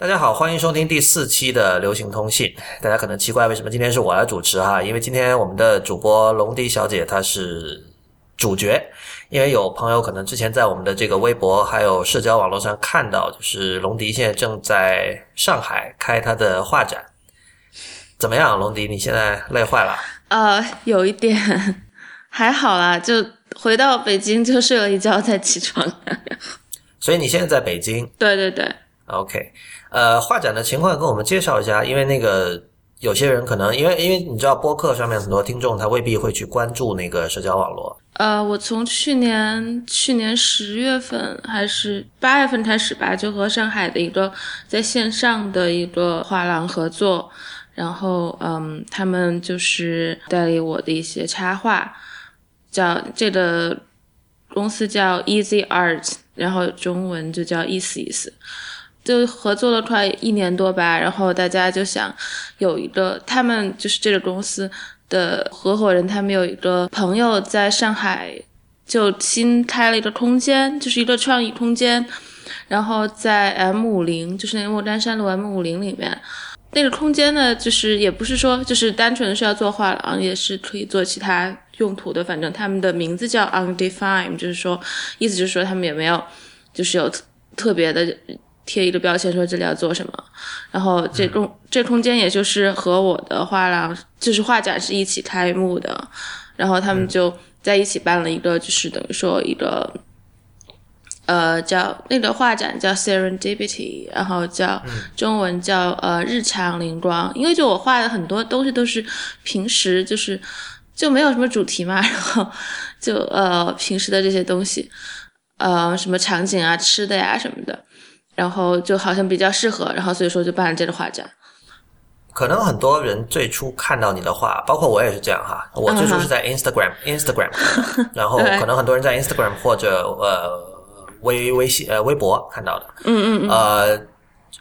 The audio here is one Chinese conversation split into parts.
大家好，欢迎收听第四期的流行通信。大家可能奇怪，为什么今天是我来主持哈？因为今天我们的主播龙迪小姐她是主角。因为有朋友可能之前在我们的这个微博还有社交网络上看到，就是龙迪现在正在上海开他的画展。怎么样，龙迪？你现在累坏了？呃，有一点，还好啦，就回到北京就睡了一觉再起床。所以你现在在北京？对对对。OK。呃，画展的情况跟我们介绍一下，因为那个有些人可能因为因为你知道播客上面很多听众他未必会去关注那个社交网络。呃，我从去年去年十月份还是八月份开始吧，就和上海的一个在线上的一个画廊合作，然后嗯，他们就是代理我的一些插画，叫这个公司叫 Easy Art，然后中文就叫意思意思。就合作了快一年多吧，然后大家就想有一个，他们就是这个公司的合伙人，他们有一个朋友在上海就新开了一个空间，就是一个创意空间，然后在 M 五零，就是那个莫干山路 M 五零里面，那个空间呢，就是也不是说就是单纯是要做画廊，也是可以做其他用途的，反正他们的名字叫 Undefined，就是说意思就是说他们也没有就是有特别的。贴一个标签说这里要做什么，然后这空这空间也就是和我的画廊就是画展是一起开幕的，然后他们就在一起办了一个就是等于说一个，呃叫那个画展叫 Serendipity，然后叫中文叫呃日常灵光，因为就我画的很多东西都是平时就是就没有什么主题嘛，然后就呃平时的这些东西，呃什么场景啊吃的呀什么的。然后就好像比较适合，然后所以说就办了这个画展。可能很多人最初看到你的画，包括我也是这样哈。我最初是在 Instagram，Instagram，然后可能很多人在 Instagram 或者呃微微信呃微博看到的。嗯嗯嗯。呃，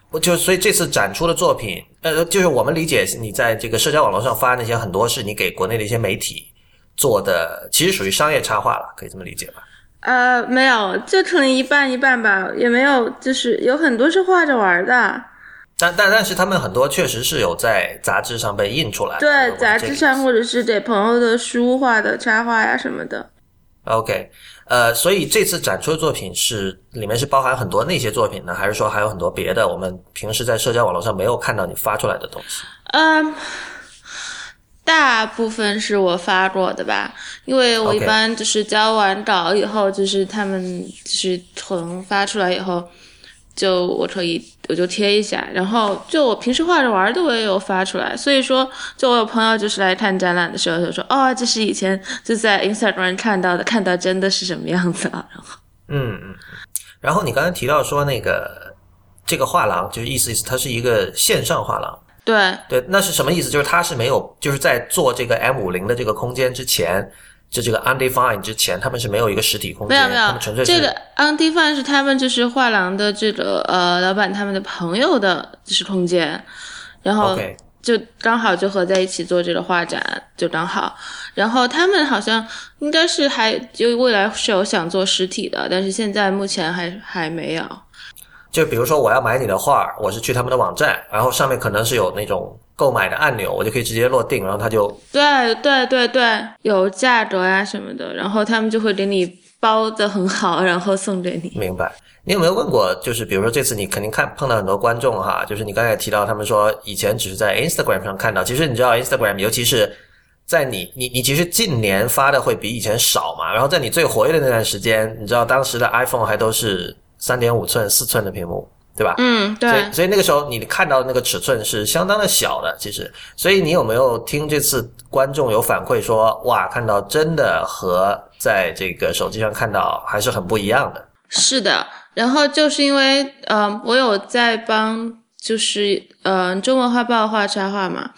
我就所以这次展出的作品，呃，就是我们理解你在这个社交网络上发那些很多是你给国内的一些媒体做的，其实属于商业插画了，可以这么理解吧？呃，没有，就可能一半一半吧，也没有，就是有很多是画着玩的。但但但是他们很多确实是有在杂志上被印出来，对，杂志上或者是给朋友的书画的插画呀什么的。OK，呃，所以这次展出的作品是里面是包含很多那些作品呢，还是说还有很多别的我们平时在社交网络上没有看到你发出来的东西？嗯。大部分是我发过的吧，因为我一般就是交完稿以后，就是他们就是存发出来以后，就我可以我就贴一下，然后就我平时画着玩的我也有发出来，所以说就我有朋友就是来看展览的时候就说哦，这是以前就在 Instagram 看到的，看到真的是什么样子了，然后嗯嗯，然后你刚才提到说那个这个画廊就是意思意思，它是一个线上画廊。对。对，那是什么意思？就是他是没有，就是在做这个 M 五零的这个空间之前，就这个 Undefined 之前，他们是没有一个实体空间，没有没有，纯粹这个 Undefined 是他们就是画廊的这个呃老板他们的朋友的就是空间，然后就刚好就合在一起做这个画展，就刚好，然后他们好像应该是还就未来是有想做实体的，但是现在目前还还没有。就比如说，我要买你的画，我是去他们的网站，然后上面可能是有那种购买的按钮，我就可以直接落定，然后他就对对对对，有价格呀什么的，然后他们就会给你包的很好，然后送给你。明白？你有没有问过？就是比如说这次你肯定看碰到很多观众哈，就是你刚才提到他们说以前只是在 Instagram 上看到，其实你知道 Instagram，尤其是在你你你其实近年发的会比以前少嘛，然后在你最活跃的那段时间，你知道当时的 iPhone 还都是。三点五寸、四寸的屏幕，对吧？嗯，对。所以，所以那个时候你看到的那个尺寸是相当的小的，其实。所以你有没有听这次观众有反馈说，哇，看到真的和在这个手机上看到还是很不一样的？是的。然后就是因为，呃，我有在帮，就是呃，中文画报画插画嘛。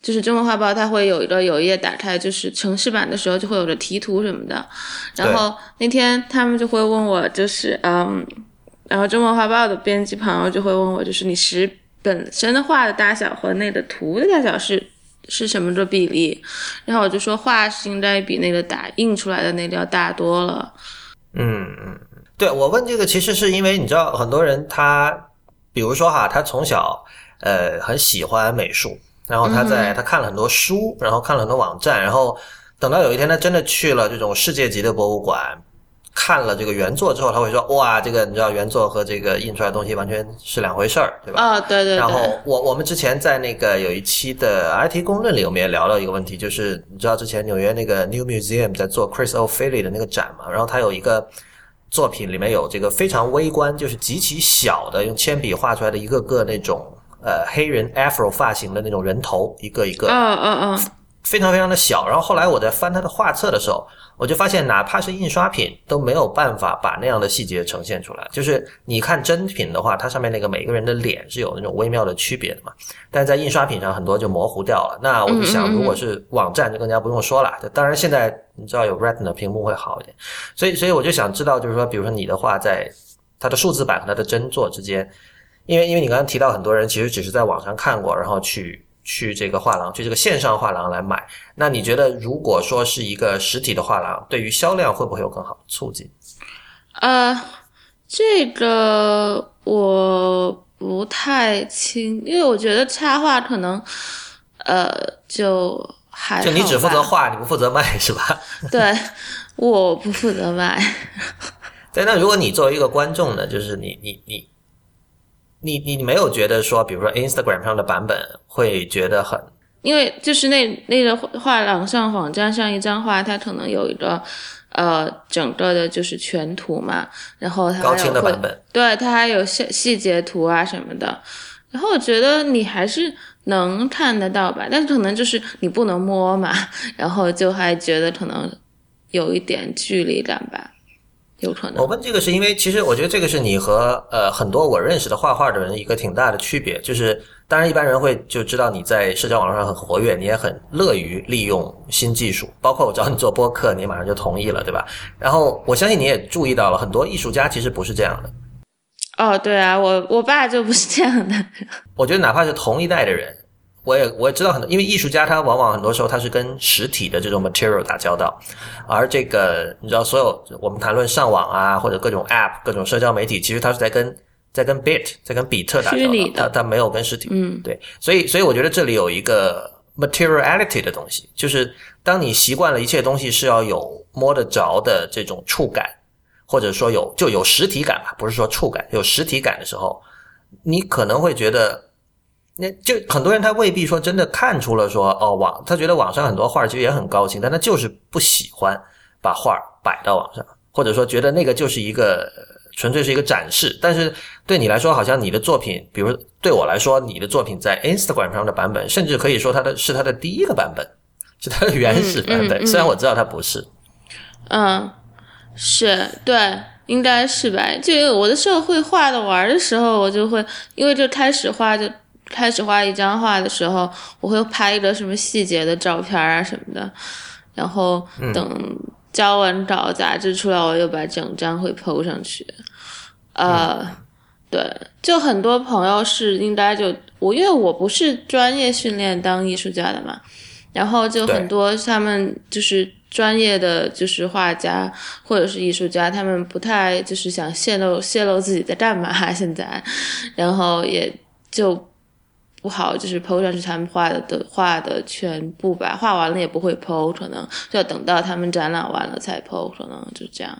就是中文画报，它会有一个有一页打开，就是城市版的时候就会有个题图什么的。然后那天他们就会问我，就是嗯，然后中文画报的编辑朋友就会问我，就是你实本身的画的大小和那个图的大小是是什么的比例？然后我就说画是应该比那个打印出来的那个要大多了。嗯嗯，对我问这个其实是因为你知道很多人他。比比如说哈，他从小呃很喜欢美术，然后他在他看了很多书，然后看了很多网站，然后等到有一天他真的去了这种世界级的博物馆。看了这个原作之后，他会说：“哇，这个你知道原作和这个印出来的东西完全是两回事儿，对吧？”啊，对对。然后我我们之前在那个有一期的 IT 公论里，我们也聊到一个问题，就是你知道之前纽约那个 New Museum 在做 Chris O'Feely 的那个展嘛？然后他有一个作品里面有这个非常微观，就是极其小的用铅笔画出来的一个个那种呃黑人 Afro 发型的那种人头，一个一个，嗯嗯嗯，非常非常的小。然后后来我在翻他的画册的时候。我就发现，哪怕是印刷品都没有办法把那样的细节呈现出来。就是你看真品的话，它上面那个每个人的脸是有那种微妙的区别的嘛。但在印刷品上，很多就模糊掉了。那我就想，如果是网站，就更加不用说了。当然，现在你知道有 Retina 屏幕会好一点。所以，所以我就想知道，就是说，比如说你的画在它的数字版和它的真作之间，因为因为你刚刚提到很多人其实只是在网上看过，然后去。去这个画廊，去这个线上画廊来买。那你觉得，如果说是一个实体的画廊，对于销量会不会有更好的促进？呃，这个我不太清，因为我觉得插画可能，呃，就还就你只负责画，你不负责卖，是吧？对，我不负责卖。对，那如果你作为一个观众呢，就是你你你。你你没有觉得说，比如说 Instagram 上的版本会觉得很，因为就是那那个画廊上网站上一张画，它可能有一个呃整个的就是全图嘛，然后它高清的版本，对，它还有细细节图啊什么的，然后我觉得你还是能看得到吧，但是可能就是你不能摸嘛，然后就还觉得可能有一点距离感吧。有可能。我问这个是因为，其实我觉得这个是你和呃很多我认识的画画的人一个挺大的区别。就是当然一般人会就知道你在社交网络上很活跃，你也很乐于利用新技术。包括我找你做播客，你马上就同意了，对吧？然后我相信你也注意到了，很多艺术家其实不是这样的。哦，对啊，我我爸就不是这样的。我觉得哪怕是同一代的人。我也我也知道很多，因为艺术家他往往很多时候他是跟实体的这种 material 打交道，而这个你知道，所有我们谈论上网啊，或者各种 app、各种社交媒体，其实他是在跟在跟 bit 在跟比特打交道，他他没有跟实体。嗯，对，所以所以我觉得这里有一个 materiality 的东西，就是当你习惯了一切东西是要有摸得着的这种触感，或者说有就有实体感吧，不是说触感，有实体感的时候，你可能会觉得。那就很多人他未必说真的看出了说哦网他觉得网上很多画其实也很高清，但他就是不喜欢把画摆到网上，或者说觉得那个就是一个纯粹是一个展示。但是对你来说，好像你的作品，比如对我来说，你的作品在 Instagram 上的版本，甚至可以说它的是它的第一个版本，是它的原始版本。虽然我知道它不是，嗯，是对，应该是吧？就我的时候会画的玩的时候，我就会因为就开始画就。开始画一张画的时候，我会拍一个什么细节的照片啊什么的，然后等交完稿杂志出来，我又把整张会 PO 上去。呃，对，就很多朋友是应该就我，因为我不是专业训练当艺术家的嘛，然后就很多他们就是专业的就是画家或者是艺术家，他们不太就是想泄露泄露自己在干嘛现在，然后也就。不好，就是 PO 上去他们画的的画的全部吧，画完了也不会 PO，可能就要等到他们展览完了才 PO，可能就这样。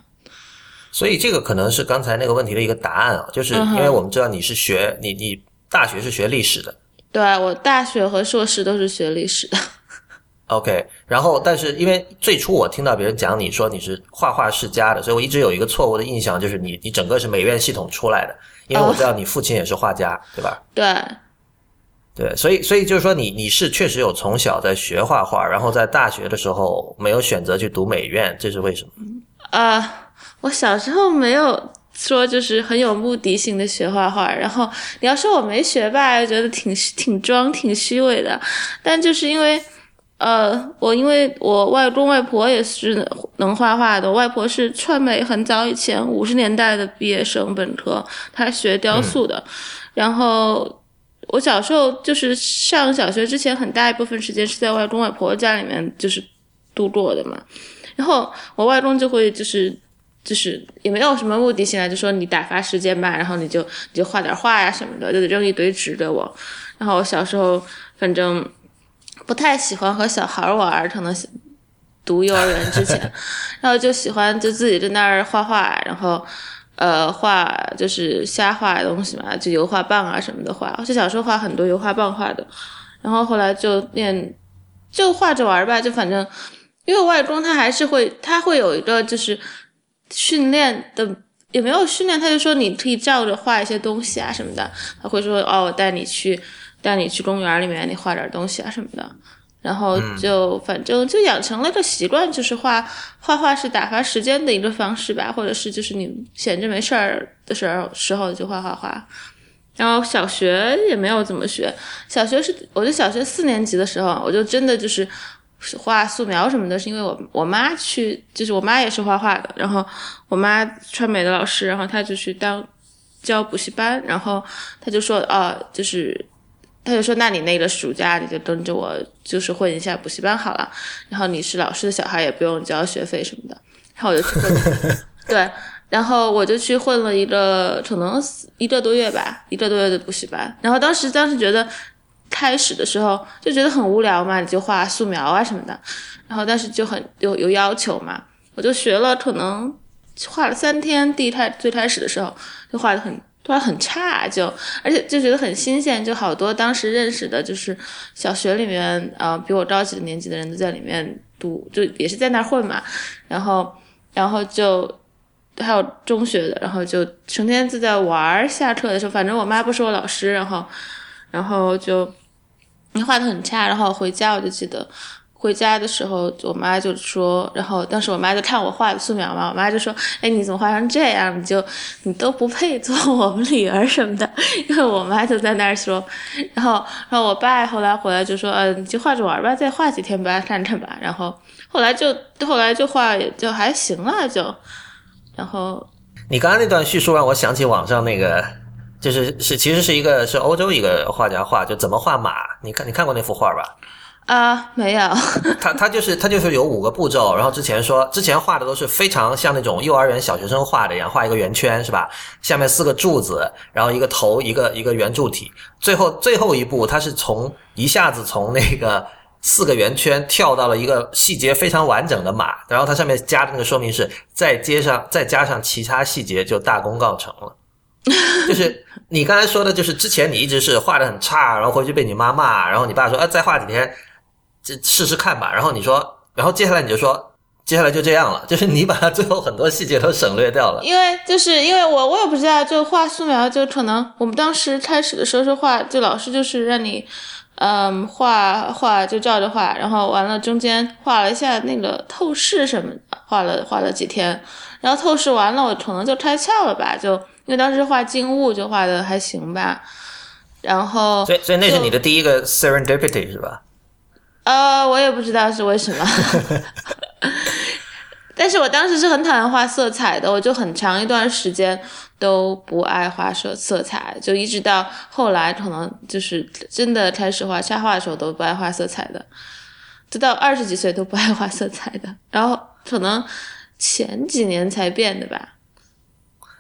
所以这个可能是刚才那个问题的一个答案啊，就是因为我们知道你是学你你大学是学历史的，对我大学和硕士都是学历史的。OK，然后但是因为最初我听到别人讲你说你是画画世家的，所以我一直有一个错误的印象，就是你你整个是美院系统出来的，因为我知道你父亲也是画家，对吧？对。对，所以所以就是说，你你是确实有从小在学画画，然后在大学的时候没有选择去读美院，这是为什么？啊，我小时候没有说就是很有目的性的学画画，然后你要说我没学吧，觉得挺挺装挺虚伪的，但就是因为呃，我因为我外公外婆也是能画画的，外婆是川美很早以前五十年代的毕业生本科，她学雕塑的，然后。我小时候就是上小学之前很大一部分时间是在外公外婆家里面就是度过的嘛，然后我外公就会就是就是也没有什么目的性啊，就说你打发时间吧，然后你就你就画点画呀什么的，就扔一堆纸给我。然后我小时候反正不太喜欢和小孩玩，可能读幼儿园之前，然后就喜欢就自己在那儿画画，然后呃画就是瞎画东西嘛，就油画棒啊什么的画。就小时候画很多油画棒画的，然后后来就练就画着玩吧，就反正因为我外公他还是会他会有一个就是训练的也没有训练，他就说你可以照着画一些东西啊什么的，他会说哦我带你去带你去公园里面，你画点东西啊什么的。然后就反正就养成了个习惯，就是画画画是打发时间的一个方式吧，或者是就是你闲着没事儿的时候时候就画画画。然后小学也没有怎么学，小学是我就小学四年级的时候，我就真的就是画素描什么的，是因为我我妈去，就是我妈也是画画的，然后我妈川美的老师，然后她就去当教补习班，然后她就说啊，就是。他就说：“那你那个暑假你就跟着我，就是混一下补习班好了。然后你是老师的小孩，也不用交学费什么的。然后我就去混，对，然后我就去混了一个可能一个多月吧，一个多月的补习班。然后当时当时觉得开始的时候就觉得很无聊嘛，你就画素描啊什么的。然后但是就很有有要求嘛，我就学了，可能画了三天。第一开最开始的时候就画的很。”突然很差，就而且就觉得很新鲜，就好多当时认识的，就是小学里面呃比我高几个年级的人都在里面读，就也是在那儿混嘛。然后，然后就还有中学的，然后就成天就在玩儿。下课的时候，反正我妈不是我老师，然后，然后就你画的很差，然后回家我就记得。回家的时候，我妈就说，然后当时我妈就看我画的素描嘛，我妈就说：“哎，你怎么画成这样？你就你都不配做我们女儿什么的。”因为我妈就在那儿说，然后，然后我爸后来回来就说：“嗯，你就画着玩吧，再画几天吧，看看吧。”然后后来就后来就画也就还行了，就然后你刚刚那段叙述让我想起网上那个，就是是其实是一个是欧洲一个画家画，就怎么画马？你看你看过那幅画吧？啊，没有。他他就是他就是有五个步骤，然后之前说之前画的都是非常像那种幼儿园小学生画的一样，画一个圆圈是吧？下面四个柱子，然后一个头，一个一个圆柱体。最后最后一步，他是从一下子从那个四个圆圈跳到了一个细节非常完整的马，然后它上面加的那个说明是再接上再加上其他细节就大功告成了。就是你刚才说的，就是之前你一直是画的很差，然后回去被你妈骂，然后你爸说啊再画几天。试试看吧，然后你说，然后接下来你就说，接下来就这样了，就是你把它最后很多细节都省略掉了。因为就是因为我我也不知道，就画素描就可能我们当时开始的时候是画，就老师就是让你，嗯，画画就照着画，然后完了中间画了一下那个透视什么的，画了画了几天，然后透视完了我可能就开窍了吧，就因为当时画静物就画的还行吧，然后所以所以那是你的第一个 serendipity 是吧？呃，我也不知道是为什么，但是我当时是很讨厌画色彩的，我就很长一段时间都不爱画色色彩，就一直到后来可能就是真的开始画插画的时候都不爱画色彩的，直到二十几岁都不爱画色彩的，然后可能前几年才变的吧。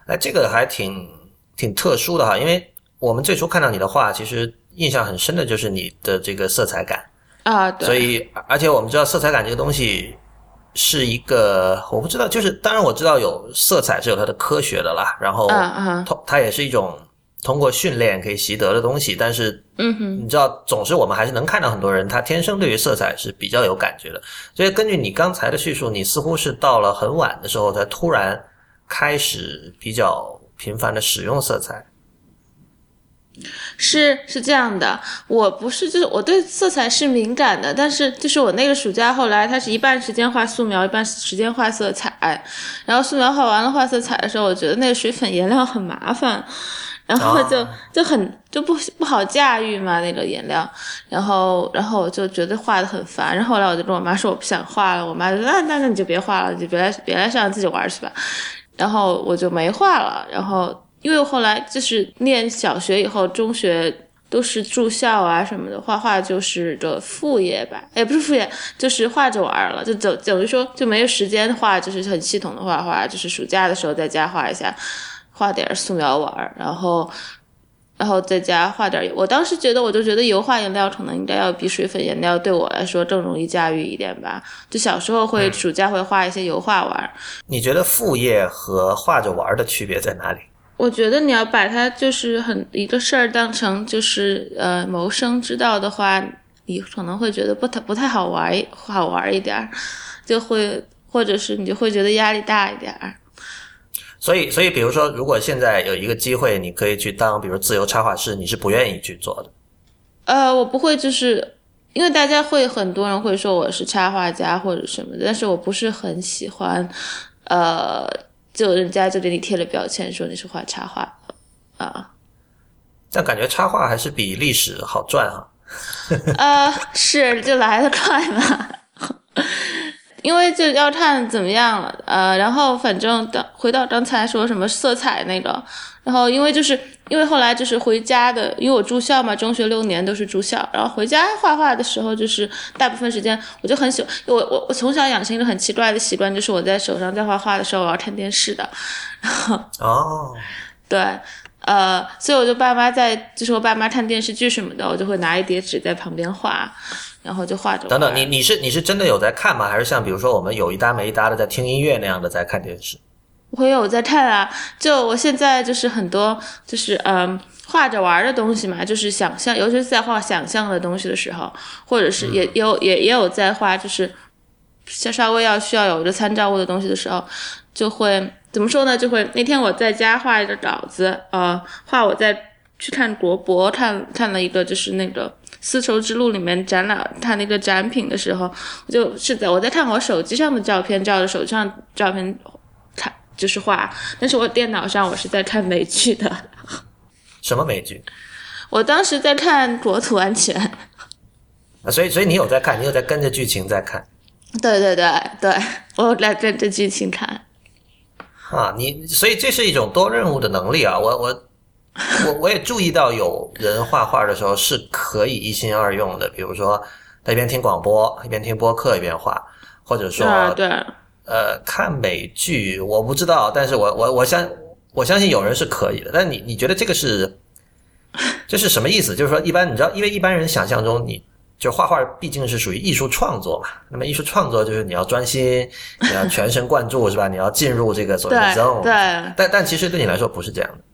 哎，这个还挺挺特殊的哈，因为我们最初看到你的画，其实印象很深的就是你的这个色彩感。啊，对。所以，而且我们知道色彩感这个东西是一个，我不知道，就是当然我知道有色彩是有它的科学的啦，然后，通它也是一种通过训练可以习得的东西，但是，嗯哼，你知道，总是我们还是能看到很多人他天生对于色彩是比较有感觉的，所以根据你刚才的叙述，你似乎是到了很晚的时候才突然开始比较频繁的使用色彩。是是这样的，我不是就是我对色彩是敏感的，但是就是我那个暑假后来，它是一半时间画素描，一半时间画色彩。然后素描画完了，画色彩的时候，我觉得那个水粉颜料很麻烦，然后就就很就不不好驾驭嘛那个颜料。然后然后我就觉得画的很烦。然后后来我就跟我妈说我不想画了，我妈就说那那那你就别画了，就别来别来上自己玩去吧。然后我就没画了。然后。因为后来就是念小学以后，中学都是住校啊什么的，画画就是个副业吧，也不是副业，就是画着玩了，就等等于说就没有时间画，就是很系统的画画，就是暑假的时候在家画一下，画点素描玩，然后然后在家画点。我当时觉得，我就觉得油画颜料可能应该要比水粉颜料对我来说更容易驾驭一点吧。就小时候会暑假会画一些油画玩。你觉得副业和画着玩的区别在哪里？我觉得你要把它就是很一个事儿当成就是呃谋生之道的话，你可能会觉得不太不太好玩，好玩一点儿，就会或者是你就会觉得压力大一点儿。所以，所以比如说，如果现在有一个机会，你可以去当比如自由插画师，你是不愿意去做的？呃，我不会，就是因为大家会很多人会说我是插画家或者什么的，但是我不是很喜欢，呃。就人家就给你贴了标签，说你是画插画啊。但感觉插画还是比历史好赚啊。呃，是就来的快嘛。因为就要看怎么样了，呃，然后反正等回到刚才说什么色彩那个，然后因为就是因为后来就是回家的，因为我住校嘛，中学六年都是住校，然后回家画画的时候，就是大部分时间我就很喜欢，我我我从小养成一个很奇怪的习惯，就是我在手上在画画的时候，我要看电视的，然后哦，对，呃，所以我就爸妈在，就是我爸妈看电视剧什么的，我就会拿一叠纸在旁边画。然后就画着。等等，你你是你是真的有在看吗？还是像比如说我们有一搭没一搭的在听音乐那样的在看电视？我有在看啊，就我现在就是很多就是嗯画着玩的东西嘛，就是想象，尤其是在画想象的东西的时候，或者是也有也也有在画，就是像稍微要需要有一个参照物的东西的时候，就会怎么说呢？就会那天我在家画一个稿子，呃，画我在去看国博看看了一个就是那个。丝绸之路里面展览他那个展品的时候，我就是在我在看我手机上的照片，照着手机上照片看就是画，但是我电脑上我是在看美剧的。什么美剧？我当时在看《国土安全》。啊，所以所以你有在看，你有在跟着剧情在看。对对对对，我来跟着剧情看。啊，你所以这是一种多任务的能力啊，我我。我我也注意到有人画画的时候是可以一心二用的，比如说他一边听广播一边听播客一边画，或者说对，呃看美剧我不知道，但是我我我相我相信有人是可以的，但你你觉得这个是这是什么意思？就是说一般你知道，因为一般人想象中你就画画毕竟是属于艺术创作嘛，那么艺术创作就是你要专心，你要全神贯注是吧？你要进入这个所谓的 zone，对，但但其实对你来说不是这样的。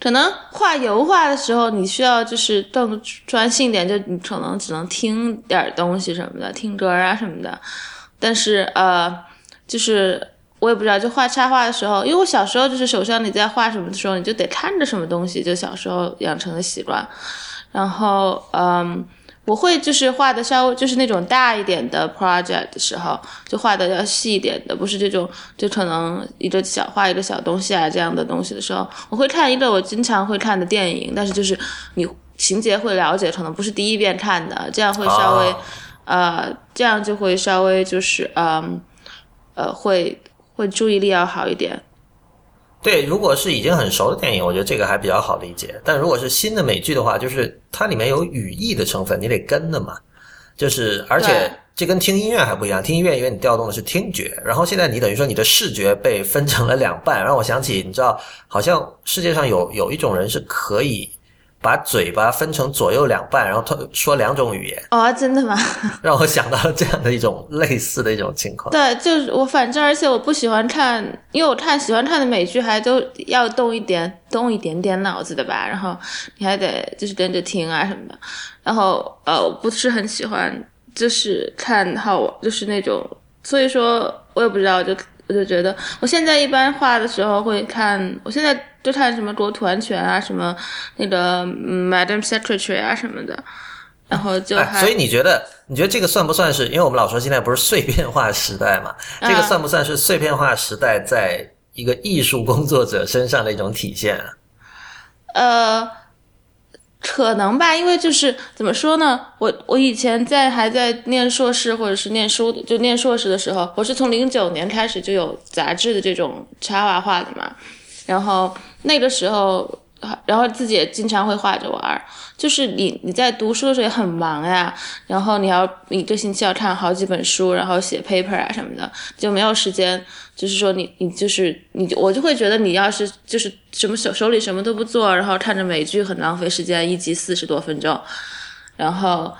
可能画油画的时候，你需要就是更专心点，就你可能只能听点东西什么的，听歌啊什么的。但是呃，就是我也不知道，就画插画的时候，因为我小时候就是手上你在画什么的时候，你就得看着什么东西，就小时候养成的习惯。然后嗯。我会就是画的稍微就是那种大一点的 project 的时候，就画的要细一点的，不是这种就可能一个小画一个小东西啊这样的东西的时候，我会看一个我经常会看的电影，但是就是你情节会了解，可能不是第一遍看的，这样会稍微，呃，这样就会稍微就是嗯，呃，会会注意力要好一点。对，如果是已经很熟的电影，我觉得这个还比较好理解。但如果是新的美剧的话，就是它里面有语义的成分，你得跟的嘛。就是而且这跟听音乐还不一样，听音乐因为你调动的是听觉，然后现在你等于说你的视觉被分成了两半，让我想起你知道，好像世界上有有一种人是可以。把嘴巴分成左右两半，然后他说两种语言哦，真的吗？让我想到了这样的一种类似的一种情况。对，就是我反正，而且我不喜欢看，因为我看喜欢看的美剧还都要动一点，动一点点脑子的吧。然后你还得就是跟着听啊什么的。然后呃，我不是很喜欢，就是看好就是那种，所以说我也不知道就。我就觉得，我现在一般画的时候会看，我现在就看什么国土安全啊，什么那个 Madam Secretary 啊什么的，然后就。所以你觉得，你觉得这个算不算是？因为我们老说现在不是碎片化时代嘛，这个算不算是碎片化时代在一个艺术工作者身上的一种体现啊？呃。可能吧，因为就是怎么说呢，我我以前在还在念硕士或者是念书，就念硕士的时候，我是从零九年开始就有杂志的这种插画画的嘛，然后那个时候然后自己也经常会画着玩儿。就是你你在读书的时候也很忙呀，然后你要一个星期要看好几本书，然后写 paper 啊什么的，就没有时间。就是说你你就是你，我就会觉得你要是就是什么手手里什么都不做，然后看着美剧很浪费时间，一集四十多分钟，然后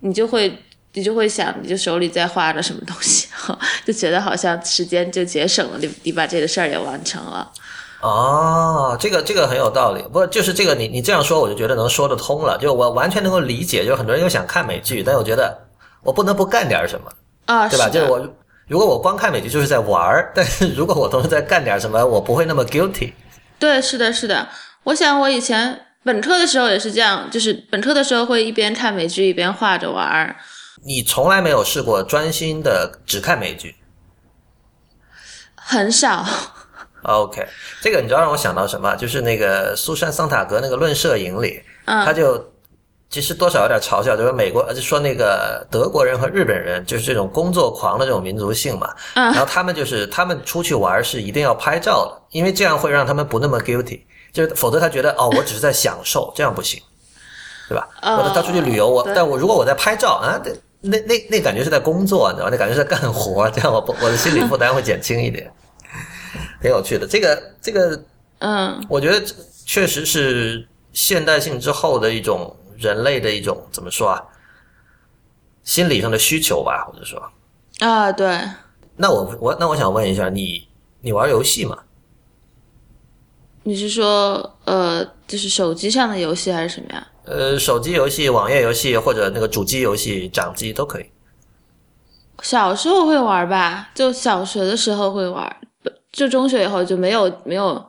你就会你就会想，你就手里在画着什么东西，就觉得好像时间就节省了，你你把这个事儿也完成了。哦，这个这个很有道理，不就是这个你你这样说，我就觉得能说得通了，就我完全能够理解，就很多人又想看美剧，但我觉得我不能不干点什么啊，对吧？就是我如果我光看美剧就是在玩儿，但是如果我同时在干点什么，我不会那么 guilty。对，是的，是的。我想我以前本科的时候也是这样，就是本科的时候会一边看美剧一边画着玩儿。你从来没有试过专心的只看美剧？很少。OK，这个你知道让我想到什么？就是那个苏珊·桑塔格那个《论摄影》里，他就其实多少有点嘲笑，就是美国，就说那个德国人和日本人就是这种工作狂的这种民族性嘛。然后他们就是他们出去玩是一定要拍照的，因为这样会让他们不那么 guilty，就是否则他觉得哦，我只是在享受，这样不行，对吧？或者他出去旅游，我但我如果我在拍照啊，那那那感觉是在工作，你知道吧？那感觉是在干活，这样我不我的心理负担会减轻一点。挺有趣的，这个这个，嗯，我觉得确实是现代性之后的一种人类的一种怎么说啊，心理上的需求吧，或者说啊，对。那我我那我想问一下，你你玩游戏吗？你是说呃，就是手机上的游戏还是什么呀？呃，手机游戏、网页游戏或者那个主机游戏、掌机都可以。小时候会玩吧，就小学的时候会玩。就中学以后就没有没有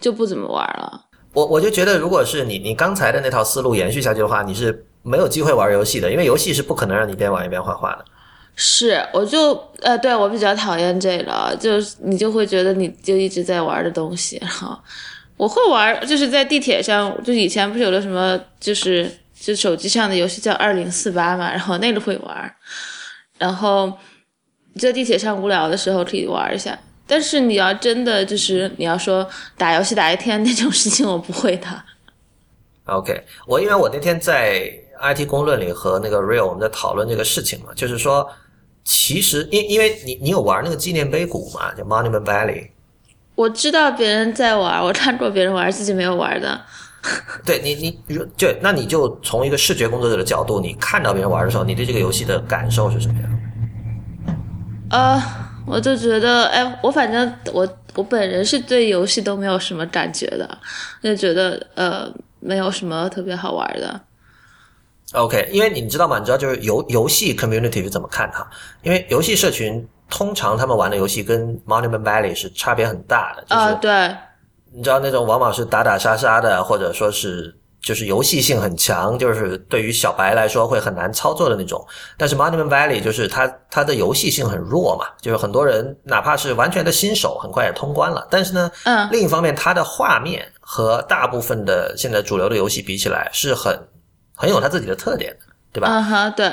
就不怎么玩了。我我就觉得，如果是你你刚才的那套思路延续下去的话，你是没有机会玩游戏的，因为游戏是不可能让你边玩一边画画的。是，我就呃，对我比较讨厌这个，就是你就会觉得你就一直在玩的东西。然后我会玩，就是在地铁上，就以前不是有个什么，就是就手机上的游戏叫二零四八嘛，然后那个会玩。然后在地铁上无聊的时候可以玩一下。但是你要真的就是你要说打游戏打一天那种事情，我不会的。OK，我因为我那天在 IT 公论里和那个 Real 我们在讨论这个事情嘛，就是说，其实因因为你你有玩那个纪念碑谷嘛，叫 Monument Valley。我知道别人在玩，我看过别人玩，自己没有玩的。对你你就那你就从一个视觉工作者的角度，你看到别人玩的时候，你对这个游戏的感受是什么样？呃。我就觉得，哎，我反正我我本人是对游戏都没有什么感觉的，就觉得呃没有什么特别好玩的。OK，因为你知道吗？你知道就是游游戏 community 是怎么看它？因为游戏社群通常他们玩的游戏跟 Monument Valley 是差别很大的。啊，对。你知道那种往往是打打杀杀的，或者说是。就是游戏性很强，就是对于小白来说会很难操作的那种。但是 Monument Valley 就是它它的游戏性很弱嘛，就是很多人哪怕是完全的新手，很快也通关了。但是呢，嗯，另一方面，它的画面和大部分的现在主流的游戏比起来，是很很有它自己的特点的，对吧？嗯哼，对。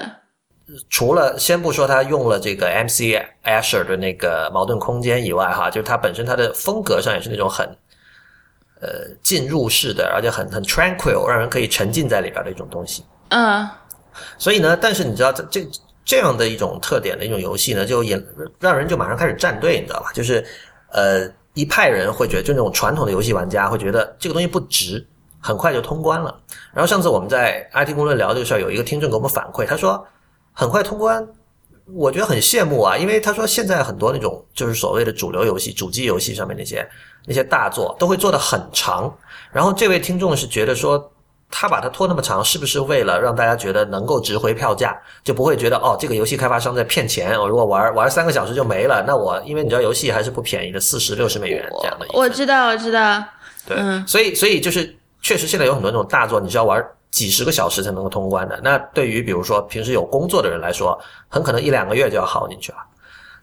除了先不说它用了这个 MC Asher 的那个矛盾空间以外，哈，就是它本身它的风格上也是那种很。呃，进入式的，而且很很 tranquil，让人可以沉浸在里边的一种东西。嗯，所以呢，但是你知道，这这这样的一种特点的一种游戏呢，就也让人就马上开始站队，你知道吧？就是呃，一派人会觉得，就那种传统的游戏玩家会觉得这个东西不值，很快就通关了。然后上次我们在 IT 公论聊这个事儿，有一个听众给我们反馈，他说很快通关，我觉得很羡慕啊，因为他说现在很多那种就是所谓的主流游戏、主机游戏上面那些。那些大作都会做的很长，然后这位听众是觉得说，他把它拖那么长，是不是为了让大家觉得能够值回票价，就不会觉得哦，这个游戏开发商在骗钱。我如果玩玩三个小时就没了，那我因为你知道游戏还是不便宜的，四十六十美元这样的。我知道，我知道。对，所以所以就是确实现在有很多那种大作，你是要玩几十个小时才能够通关的。那对于比如说平时有工作的人来说，很可能一两个月就要耗进去了。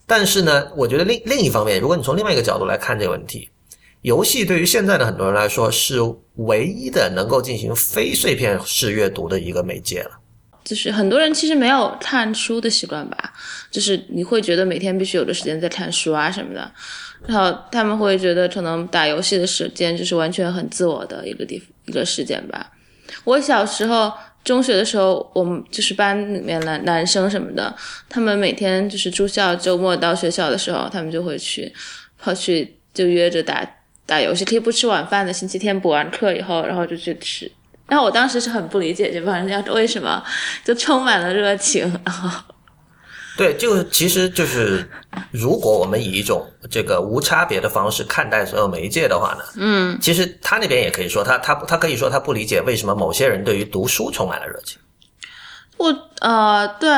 但是呢，我觉得另另一方面，如果你从另外一个角度来看这个问题。游戏对于现在的很多人来说是唯一的能够进行非碎片式阅读的一个媒介了。就是很多人其实没有看书的习惯吧，就是你会觉得每天必须有的时间在看书啊什么的，然后他们会觉得可能打游戏的时间就是完全很自我的一个地一个时间吧。我小时候中学的时候，我们就是班里面男男生什么的，他们每天就是住校，周末到学校的时候，他们就会去跑去就约着打打游戏，可以不吃晚饭的，星期天补完课以后，然后就去吃。然后我当时是很不理解这帮人家为什么就充满了热情，然后对，就其实就是，如果我们以一种这个无差别的方式看待所有媒介的话呢，嗯，其实他那边也可以说，他他他可以说他不理解为什么某些人对于读书充满了热情。我呃对，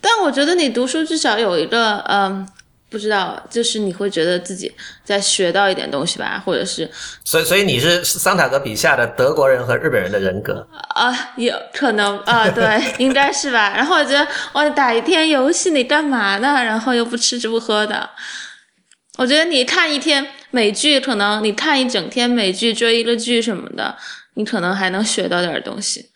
但我觉得你读书至少有一个嗯。不知道，就是你会觉得自己在学到一点东西吧，或者是所以，所以你是桑塔格笔下的德国人和日本人的人格。啊，有可能啊，对，应该是吧。然后我觉得，我打一天游戏你干嘛呢？然后又不吃不喝的。我觉得你看一天美剧，可能你看一整天美剧，追一个剧什么的，你可能还能学到点东西。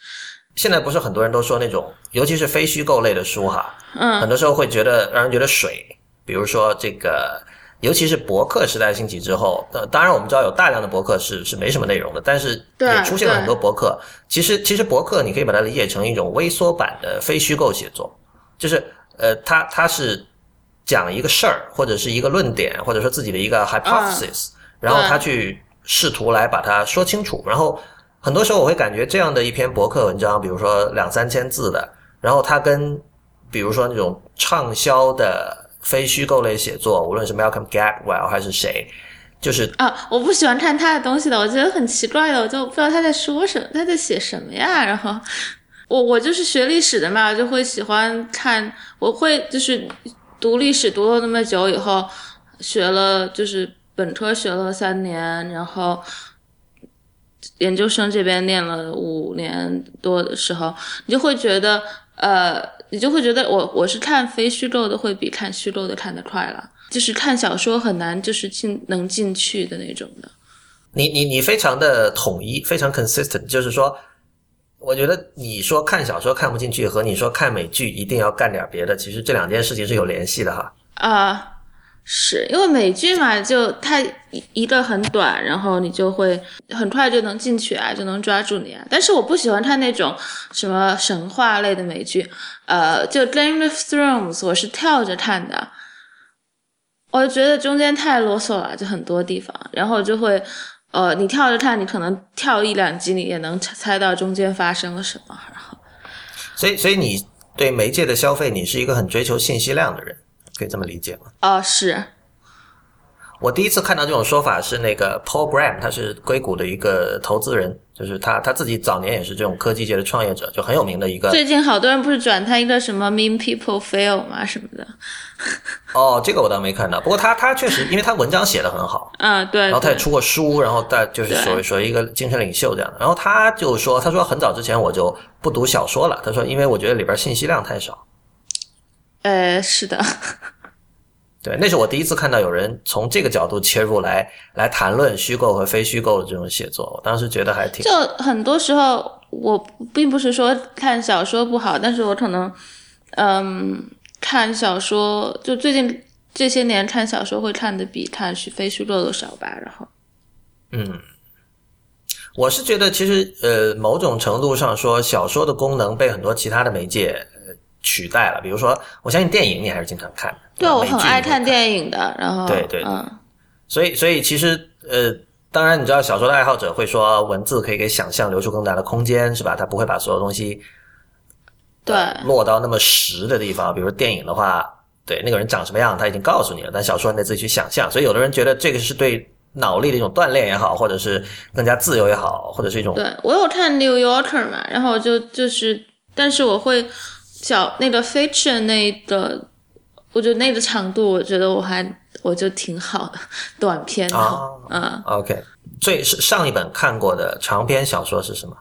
现在不是很多人都说那种，尤其是非虚构类的书哈，嗯，很多时候会觉得让人觉得水。比如说这个，尤其是博客时代兴起之后，呃，当然我们知道有大量的博客是是没什么内容的，但是也出现了很多博客。其实其实博客你可以把它理解成一种微缩版的非虚构写作，就是呃，它它是讲一个事儿或者是一个论点，或者说自己的一个 hypothesis，、嗯、然后他去试图来把它说清楚。然后很多时候我会感觉这样的一篇博客文章，比如说两三千字的，然后它跟比如说那种畅销的。非虚构类写作，无论是 Malcolm Gladwell 还是谁，就是啊，我不喜欢看他的东西的，我觉得很奇怪的，我就不知道他在说什么，他在写什么呀？然后我我就是学历史的嘛，就会喜欢看，我会就是读历史读了那么久以后，学了就是本科学了三年，然后研究生这边念了五年多的时候，你就会觉得呃。你就会觉得我我是看非虚构的会比看虚构的看得快了，就是看小说很难就是进能进去的那种的。你你你非常的统一，非常 consistent，就是说，我觉得你说看小说看不进去和你说看美剧一定要干点别的，其实这两件事情是有联系的哈。啊、呃，是因为美剧嘛，就它一个很短，然后你就会很快就能进去啊，就能抓住你啊。但是我不喜欢看那种什么神话类的美剧。呃，就《Game of Thrones》，我是跳着看的，我觉得中间太啰嗦了，就很多地方，然后就会，呃，你跳着看，你可能跳一两集，你也能猜到中间发生了什么。然后，所以，所以你对媒介的消费，你是一个很追求信息量的人，可以这么理解吗？啊、呃，是。我第一次看到这种说法是那个 Paul Graham，他是硅谷的一个投资人，就是他他自己早年也是这种科技界的创业者，就很有名的一个。最近好多人不是转他一个什么 “mean people fail” 吗？什么的。哦，这个我倒没看到。不过他他确实，因为他文章写的很好，嗯，对。然后他也出过书，然后他就是属于属于一个精神领袖这样的。然后他就说，他说很早之前我就不读小说了，他说因为我觉得里边信息量太少。呃，是的。对，那是我第一次看到有人从这个角度切入来来谈论虚构和非虚构的这种写作，我当时觉得还挺。就很多时候，我并不是说看小说不好，但是我可能，嗯，看小说就最近这些年看小说会看的比看虚非虚构的少吧。然后，嗯，我是觉得其实呃，某种程度上说，小说的功能被很多其他的媒介。取代了，比如说，我相信电影你还是经常看的。对，我很爱看电影的。然后，对对，嗯，所以所以其实呃，当然你知道，小说的爱好者会说，文字可以给想象留出更大的空间，是吧？他不会把所有东西对、呃、落到那么实的地方。比如电影的话，对那个人长什么样，他已经告诉你了，但小说你得自己去想象。所以有的人觉得这个是对脑力的一种锻炼也好，或者是更加自由也好，或者是一种对我有看《New Yorker》嘛，然后就就是，但是我会。小那个 feature 那个，我觉得那个长度，我觉得我还我就挺好的，短篇的，哦、嗯。OK，最是上一本看过的长篇小说是什么？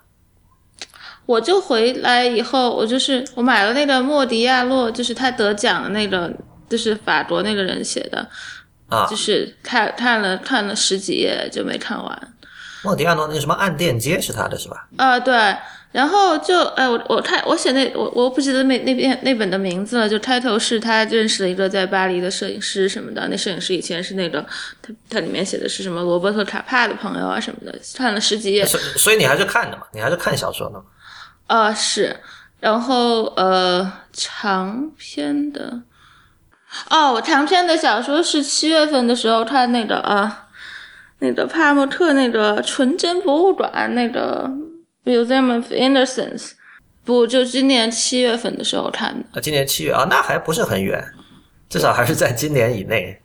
我就回来以后，我就是我买了那个莫迪亚洛，就是他得奖的那个，就是法国那个人写的，啊，就是看看了看了十几页就没看完。莫迪亚诺那个什么暗电街是他的是吧？呃，对，然后就哎，我我看我写那我我不记得那那边那本的名字了，就 title 是他认识了一个在巴黎的摄影师什么的，那摄影师以前是那个他他里面写的是什么罗伯特卡帕的朋友啊什么的，看了十几页。所所以你还是看的嘛？你还是看小说的嘛？呃，是，然后呃长篇的，哦，我长篇的小说是七月份的时候看那个啊。那个帕默特那个纯真博物馆那个 Museum of Innocence，不就今年七月份的时候看的？啊，今年七月啊，那还不是很远，至少还是在今年以内。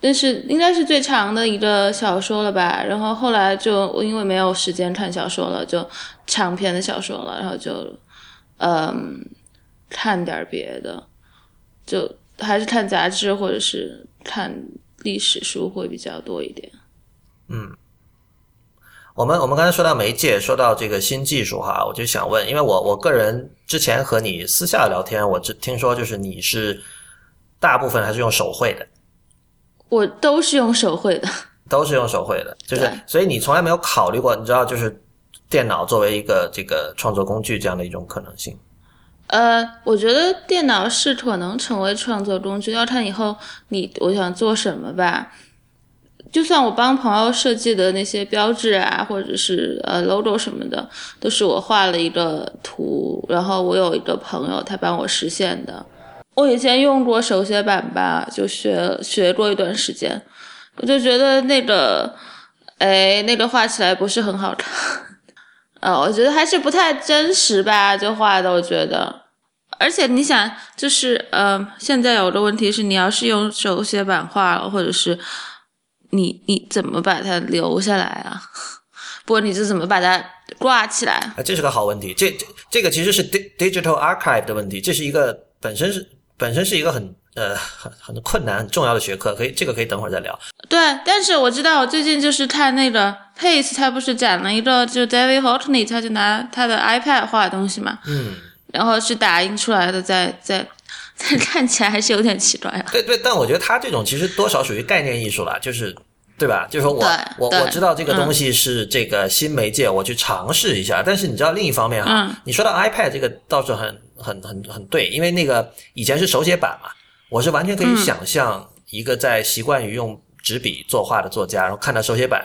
但是应该是最长的一个小说了吧？然后后来就因为没有时间看小说了，就长篇的小说了，然后就嗯看点别的，就还是看杂志或者是看历史书会比较多一点。嗯，我们我们刚才说到媒介，说到这个新技术哈，我就想问，因为我我个人之前和你私下聊天，我只听说就是你是大部分还是用手绘的，我都是用手绘的，都是用手绘的，就是所以你从来没有考虑过，你知道就是电脑作为一个这个创作工具这样的一种可能性。呃，我觉得电脑是可能成为创作工具，要看以后你我想做什么吧。就算我帮朋友设计的那些标志啊，或者是呃 logo 什么的，都是我画了一个图，然后我有一个朋友他帮我实现的。我以前用过手写板吧，就学学过一段时间，我就觉得那个，哎，那个画起来不是很好看，呃，我觉得还是不太真实吧，就画的我觉得。而且你想，就是呃，现在有个问题是，你要是用手写板画，或者是。你你怎么把它留下来啊？不，你是怎么把它挂起来？啊，这是个好问题。这这这个其实是 digital archive 的问题，这是一个本身是本身是一个很呃很很困难很重要的学科，可以这个可以等会儿再聊。对，但是我知道我最近就是看那个 Pace，他不是讲了一个就 David Hockney，他就拿他的 iPad 画东西嘛，嗯，然后是打印出来的，在在。看起来还是有点奇怪啊。对对，但我觉得他这种其实多少属于概念艺术了，就是对吧？就是说我我我知道这个东西是这个新媒介，我去尝试一下。但是你知道另一方面哈，你说到 iPad 这个倒是很很很很对，因为那个以前是手写板嘛，我是完全可以想象一个在习惯于用纸笔作画的作家，然后看到手写板，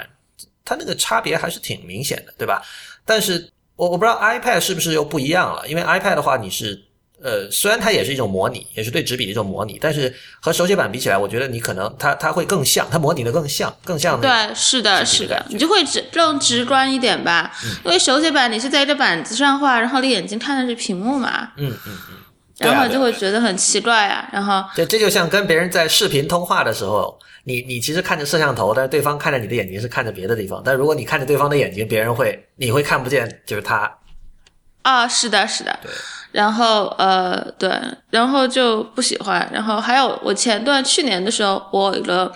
它那个差别还是挺明显的，对吧？但是我我不知道 iPad 是不是又不一样了，因为 iPad 的话你是。呃，虽然它也是一种模拟，也是对纸笔的一种模拟，但是和手写板比起来，我觉得你可能它它会更像，它模拟的更像，更像。对，是的，是的，你就会直更直观一点吧。因为手写板你是在一个板子上画，然后你眼睛看的是屏幕嘛。嗯嗯嗯。然后就会觉得很奇怪啊。然后。对，这就像跟别人在视频通话的时候，你你其实看着摄像头，但是对方看着你的眼睛是看着别的地方。但如果你看着对方的眼睛，别人会你会看不见，就是他。啊，是的，是的。对。然后呃对，然后就不喜欢。然后还有我前段去年的时候，我有一个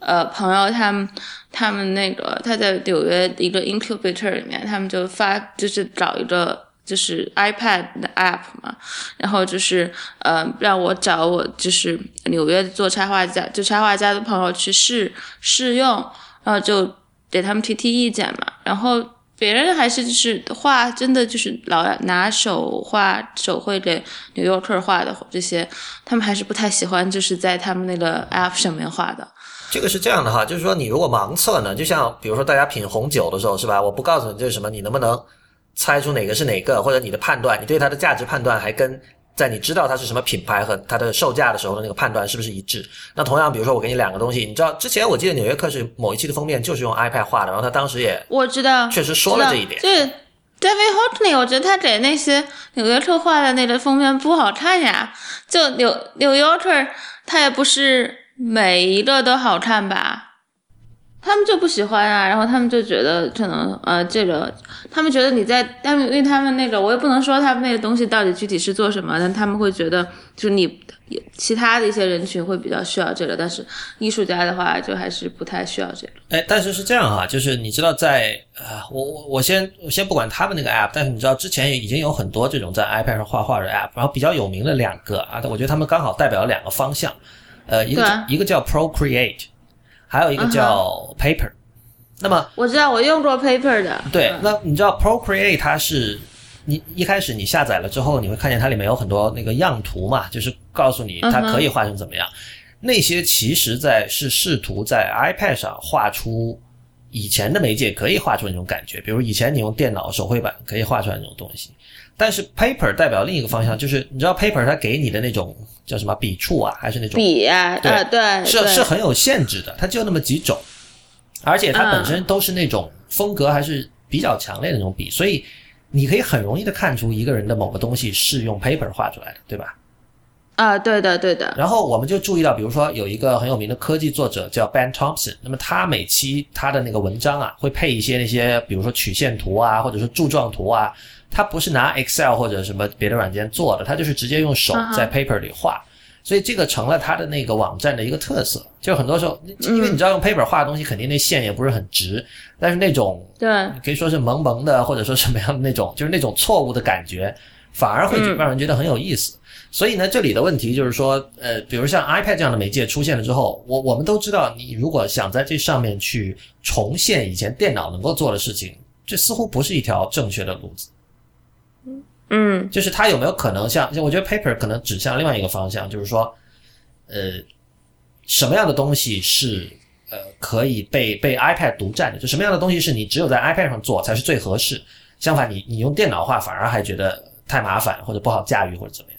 呃朋友，他们他们那个他在纽约一个 incubator 里面，他们就发就是找一个就是 iPad 的 app 嘛，然后就是呃让我找我就是纽约做插画家就插画家的朋友去试试用，然后就给他们提提意见嘛，然后。别人还是就是画，真的就是老拿手画手绘给纽约客画的这些，他们还是不太喜欢，就是在他们那个 app 上面画的。这个是这样的哈，就是说你如果盲测呢，就像比如说大家品红酒的时候是吧？我不告诉你这是什么，你能不能猜出哪个是哪个？或者你的判断，你对它的价值判断还跟。在你知道它是什么品牌和它的售价的时候的那个判断是不是一致？那同样，比如说我给你两个东西，你知道之前我记得《纽约客》是某一期的封面就是用 iPad 画的，然后他当时也我知道确实说了这一点。就是 David Hockney，我觉得他给那些《纽约客》画的那个封面不好看呀。就纽纽约客，他也不是每一个都好看吧。他们就不喜欢啊，然后他们就觉得可能呃，这个他们觉得你在他们，因为他们那个我也不能说他们那个东西到底具体是做什么，但他们会觉得就是你其他的一些人群会比较需要这个，但是艺术家的话就还是不太需要这个。哎，但是是这样哈，就是你知道在呃，我我我先我先不管他们那个 app，但是你知道之前已经有很多这种在 iPad 上画画的 app，然后比较有名的两个啊，我觉得他们刚好代表了两个方向，呃，一个一个叫 Procreate。还有一个叫 Paper，那么我知道我用过 Paper 的，对，嗯那你知道 Procreate 它是你一开始你下载了之后，你会看见它里面有很多那个样图嘛，就是告诉你它可以画成怎么样。那些其实在是试图在 iPad 上画出以前的媒介可以画出那种感觉，比如以前你用电脑手绘板可以画出来那种东西。但是 Paper 代表另一个方向，就是你知道 Paper 它给你的那种叫什么笔触啊，还是那种笔啊、对啊，对，是对。是很有限制的，它就那么几种，而且它本身都是那种风格还是比较强烈的那种笔，所以你可以很容易的看出一个人的某个东西是用 paper 画出来的，对吧？啊，对的，对的，然后我们就注意到，比如说有一个很有名的科技作者叫 Ben Thompson，那么他每期他的那个文章啊，会配一些那些比如说曲线图啊，或者是柱状图啊，他不是拿 Excel 或者什么别的软件做的，他就是直接用手在 paper 里画。所以这个成了他的那个网站的一个特色，就很多时候，因为你知道用 paper 画的东西，肯定那线也不是很直，但是那种对，可以说是萌萌的，或者说什么样的那种，就是那种错误的感觉，反而会嗯让人觉得很有意思。所以呢，这里的问题就是说，呃，比如像 iPad 这样的媒介出现了之后，我我们都知道，你如果想在这上面去重现以前电脑能够做的事情，这似乎不是一条正确的路子。嗯就是它有没有可能像，我觉得 Paper 可能指向另外一个方向，就是说，呃，什么样的东西是呃可以被被 iPad 独占的？就什么样的东西是你只有在 iPad 上做才是最合适？相反你，你用电脑画反而还觉得太麻烦或者不好驾驭或者怎么样？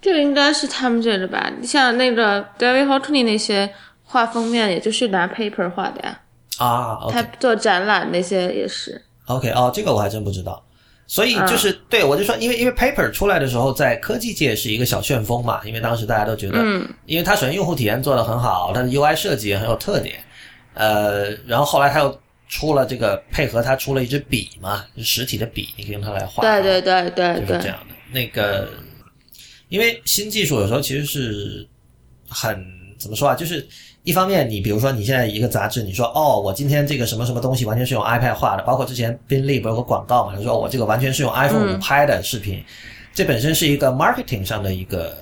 这个应该是他们这个吧？你像那个 David Hockney 那些画封面，也就是拿 Paper 画的呀。啊他做展览那些也是。OK 哦，这个我还真不知道。所以就是、对我就说，因为因为 Paper 出来的时候，在科技界是一个小旋风嘛，因为当时大家都觉得，嗯。因为它首先用户体验做得很好，它的 UI 设计也很有特点，呃，然后后来它又出了这个配合它出了一支笔嘛，就是实体的笔，你可以用它来画，对对对对对。就是这，样的。那个，因为新技术有时候其实是很怎么说啊，就是一方面，你比如说你现在一个杂志，你说哦，我今天这个什么什么东西完全是用 iPad 画的，包括之前宾利不是有个广告嘛，他说我这个完全是用 iPhone 五拍的视频，这本身是一个 marketing 上的一个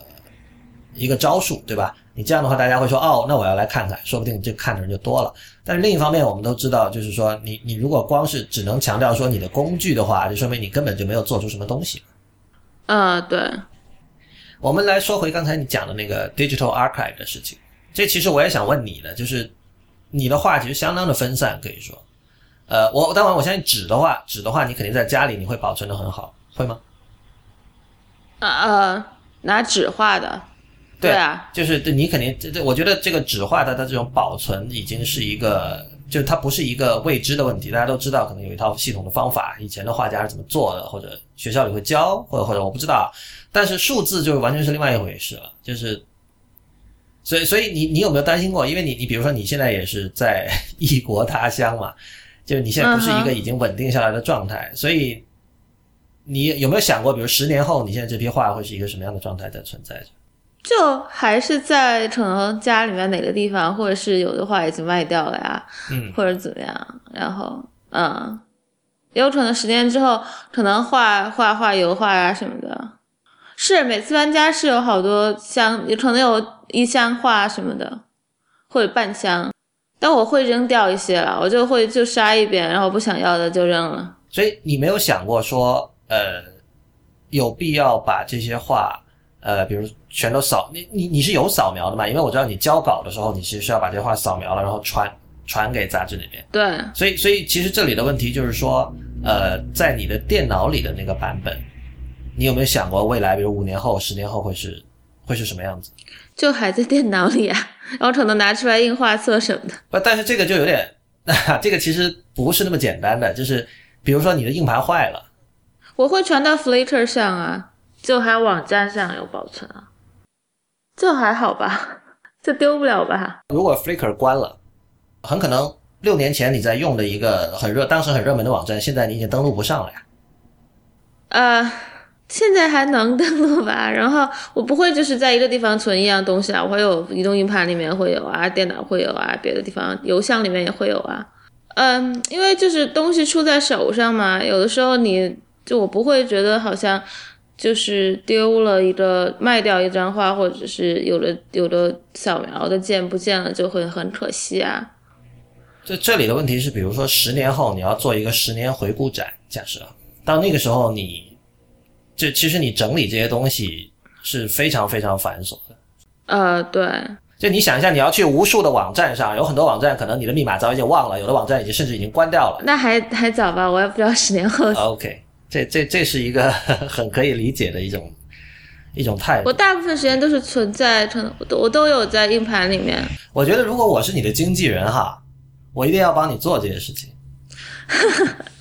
一个招数，对吧？你这样的话，大家会说哦，那我要来看看，说不定这看的人就多了。但是另一方面，我们都知道，就是说你你如果光是只能强调说你的工具的话，就说明你根本就没有做出什么东西。呃对，我们来说回刚才你讲的那个 digital archive 的事情，这其实我也想问你的，就是你的话其实相当的分散，可以说，呃，我当然我相信纸的话，纸的话你肯定在家里你会保存的很好，会吗？呃呃，拿纸画的，对啊，就是对你肯定，这这，我觉得这个纸画的它这种保存已经是一个，就是它不是一个未知的问题，大家都知道可能有一套系统的方法，以前的画家是怎么做的，或者学校里会教，或者或者我不知道，但是数字就完全是另外一回事了，就是。所以，所以你你有没有担心过？因为你你比如说你现在也是在 异国他乡嘛，就是你现在不是一个已经稳定下来的状态，所以你有没有想过，比如十年后你现在这批画会是一个什么样的状态在存在着？就还是在可能家里面哪个地方，或者是有的画已经卖掉了呀，嗯，或者怎么样，然后嗯，有可能十年之后，可能画画画油画啊什么的，是每次搬家是有好多箱，有可能有一箱画什么的，或者半箱，但我会扔掉一些了，我就会就筛一遍，然后不想要的就扔了。所以你没有想过说，呃，有必要把这些画，呃，比如全都扫，你你你是有扫描的嘛？因为我知道你交稿的时候，你其实是要把这些画扫描了，然后传传给杂志里面。对，所以，所以其实这里的问题就是说，呃，在你的电脑里的那个版本，你有没有想过未来，比如五年后、十年后会是会是什么样子？就还在电脑里啊，然后可能拿出来印画册什么的。不，但是这个就有点，这个其实不是那么简单的，就是比如说你的硬盘坏了。我会传到 Flickr 上啊，就还有网站上有保存啊，这还好吧，这丢不了吧？如果 Flickr 关了，很可能六年前你在用的一个很热、当时很热门的网站，现在你已经登录不上了呀。呃，现在还能登录吧？然后我不会就是在一个地方存一样东西啊，我会有移动硬盘里面会有啊，电脑会有啊，别的地方邮箱里面也会有啊。嗯，因为就是东西出在手上嘛，有的时候你就我不会觉得好像就是丢了一个卖掉一张画，或者是有的有的扫描的键不见了，就会很可惜啊。这这里的问题是，比如说十年后你要做一个十年回顾展，假设到那个时候你，这其实你整理这些东西是非常非常繁琐的。呃，对，就你想一下，你要去无数的网站上，有很多网站可能你的密码早已经忘了，有的网站已经甚至已经关掉了。那还还早吧，我也不知道十年后。OK，这这这是一个 很可以理解的一种一种态度我。大部分时间都是存在，可能我都我都有在硬盘里面。我觉得如果我是你的经纪人哈，我一定要帮你做这些事情。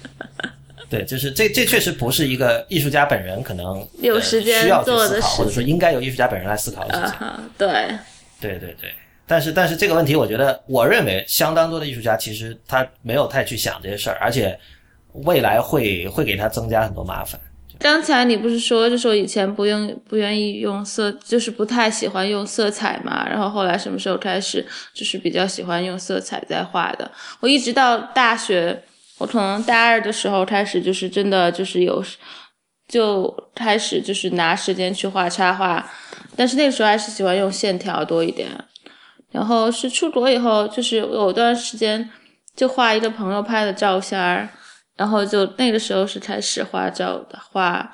对，就是这这确实不是一个艺术家本人可能有呃时间需要去做的思考，事或者说应该由艺术家本人来思考的事情。对，对对对，但是但是这个问题，我觉得我认为相当多的艺术家其实他没有太去想这些事儿，而且未来会会给他增加很多麻烦。刚才你不是说，就说以前不用不愿意用色，就是不太喜欢用色彩嘛，然后后来什么时候开始就是比较喜欢用色彩在画的？我一直到大学，我可能大二的时候开始，就是真的就是有就开始就是拿时间去画插画，但是那个时候还是喜欢用线条多一点。然后是出国以后，就是有段时间就画一个朋友拍的照片儿，然后就那个时候是开始画照的，画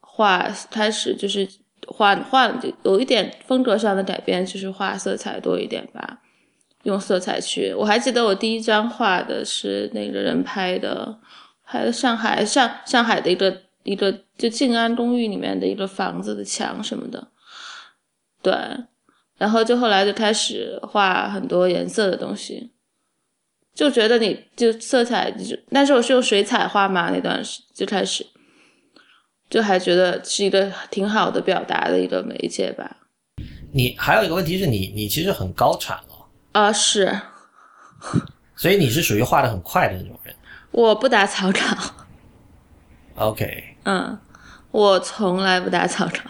画开始就是画画有一点风格上的改变，就是画色彩多一点吧，用色彩去。我还记得我第一张画的是那个人拍的，拍的上海上上海的一个一个就静安公寓里面的一个房子的墙什么的，对。然后就后来就开始画很多颜色的东西，就觉得你就色彩就，但是我是用水彩画嘛，那段时就开始，就还觉得是一个挺好的表达的一个媒介吧。你还有一个问题是你你其实很高产了，啊、是所以你是属于画的很快的那种人。我不打草稿，OK，嗯，我从来不打草稿。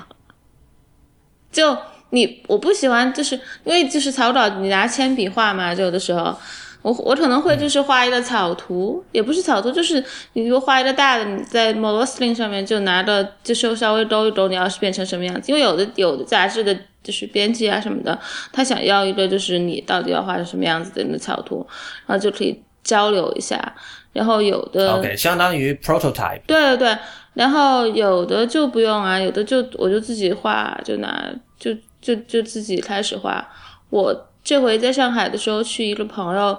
就你，我不喜欢，就是因为就是草稿，你拿铅笔画嘛，就有的时候。我我可能会就是画一个草图，也不是草图，就是你如果画一个大的，你在 Moleskine 上面就拿着，就是稍微勾一勾，你要是变成什么样子。因为有的有的杂志的，就是编辑啊什么的，他想要一个就是你到底要画成什么样子的那个草图，然后就可以交流一下。然后有的 OK，相当于 prototype。对对对，然后有的就不用啊，有的就我就自己画，就拿就就就自己开始画。我这回在上海的时候，去一个朋友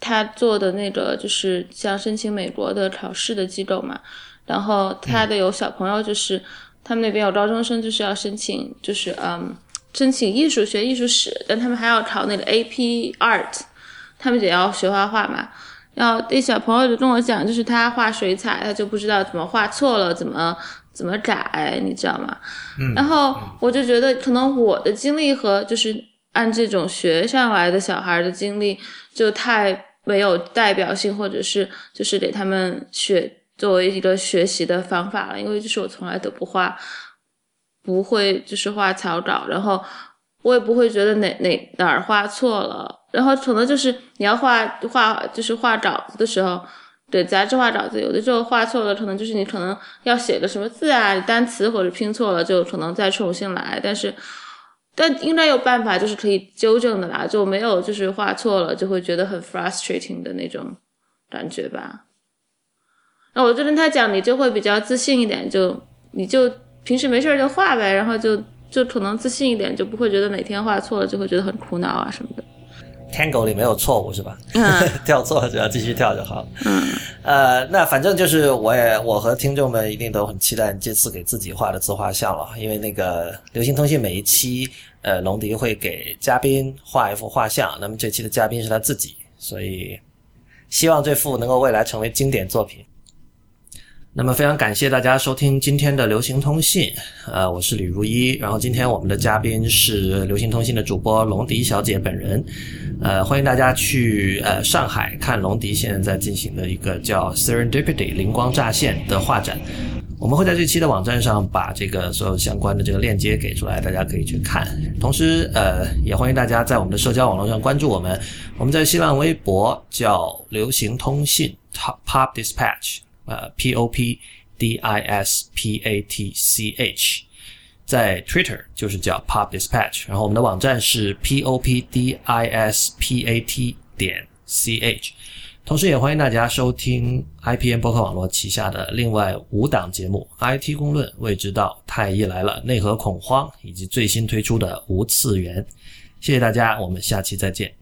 他做的那个就是像申请美国的考试的机构嘛，然后他的有小朋友就是、他们那边有高中生就是要申请，就是嗯申请艺术学艺术史，但他们还要考那个 AP Art，他们也要学画画嘛。然后那小朋友就跟我讲，就是他画水彩，他就不知道怎么画错了，怎么怎么改，你知道吗？嗯。然后我就觉得，可能我的经历和就是按这种学上来的小孩的经历，就太没有代表性，或者是就是给他们学作为一个学习的方法了。因为就是我从来都不画，不会就是画草稿，然后我也不会觉得哪哪哪儿画错了。然后可能就是你要画画，就是画稿子的时候，对杂志画稿子，有的时候画错了，可能就是你可能要写个什么字啊，单词或者拼错了，就可能再重新来。但是，但应该有办法，就是可以纠正的啦，就没有就是画错了就会觉得很 frustrating 的那种感觉吧。那我就跟他讲，你就会比较自信一点，就你就平时没事儿就画呗，然后就就可能自信一点，就不会觉得哪天画错了就会觉得很苦恼啊什么的。Tango 里没有错误是吧？嗯 跳错了只要继续跳就好了。嗯，呃，那反正就是我也我和听众们一定都很期待你这次给自己画的自画像了，因为那个流行通信每一期，呃，龙迪会给嘉宾画一幅画像，那么这期的嘉宾是他自己，所以希望这幅能够未来成为经典作品。那么非常感谢大家收听今天的流行通信，呃，我是李如一，然后今天我们的嘉宾是流行通信的主播龙迪小姐本人，呃，欢迎大家去呃上海看龙迪现在在进行的一个叫 Serendipity 灵光乍现的画展，我们会在这期的网站上把这个所有相关的这个链接给出来，大家可以去看。同时，呃，也欢迎大家在我们的社交网络上关注我们，我们在新浪微博叫流行通信 Pop Dispatch。呃，P O P D I S P A T C H，在 Twitter 就是叫 Pop Dispatch，然后我们的网站是 P O P D I S P A T 点 ch。同时，也欢迎大家收听 IPN 播客网络旗下的另外五档节目：IT 公论、未知道、太医来了、内核恐慌，以及最新推出的无次元。谢谢大家，我们下期再见。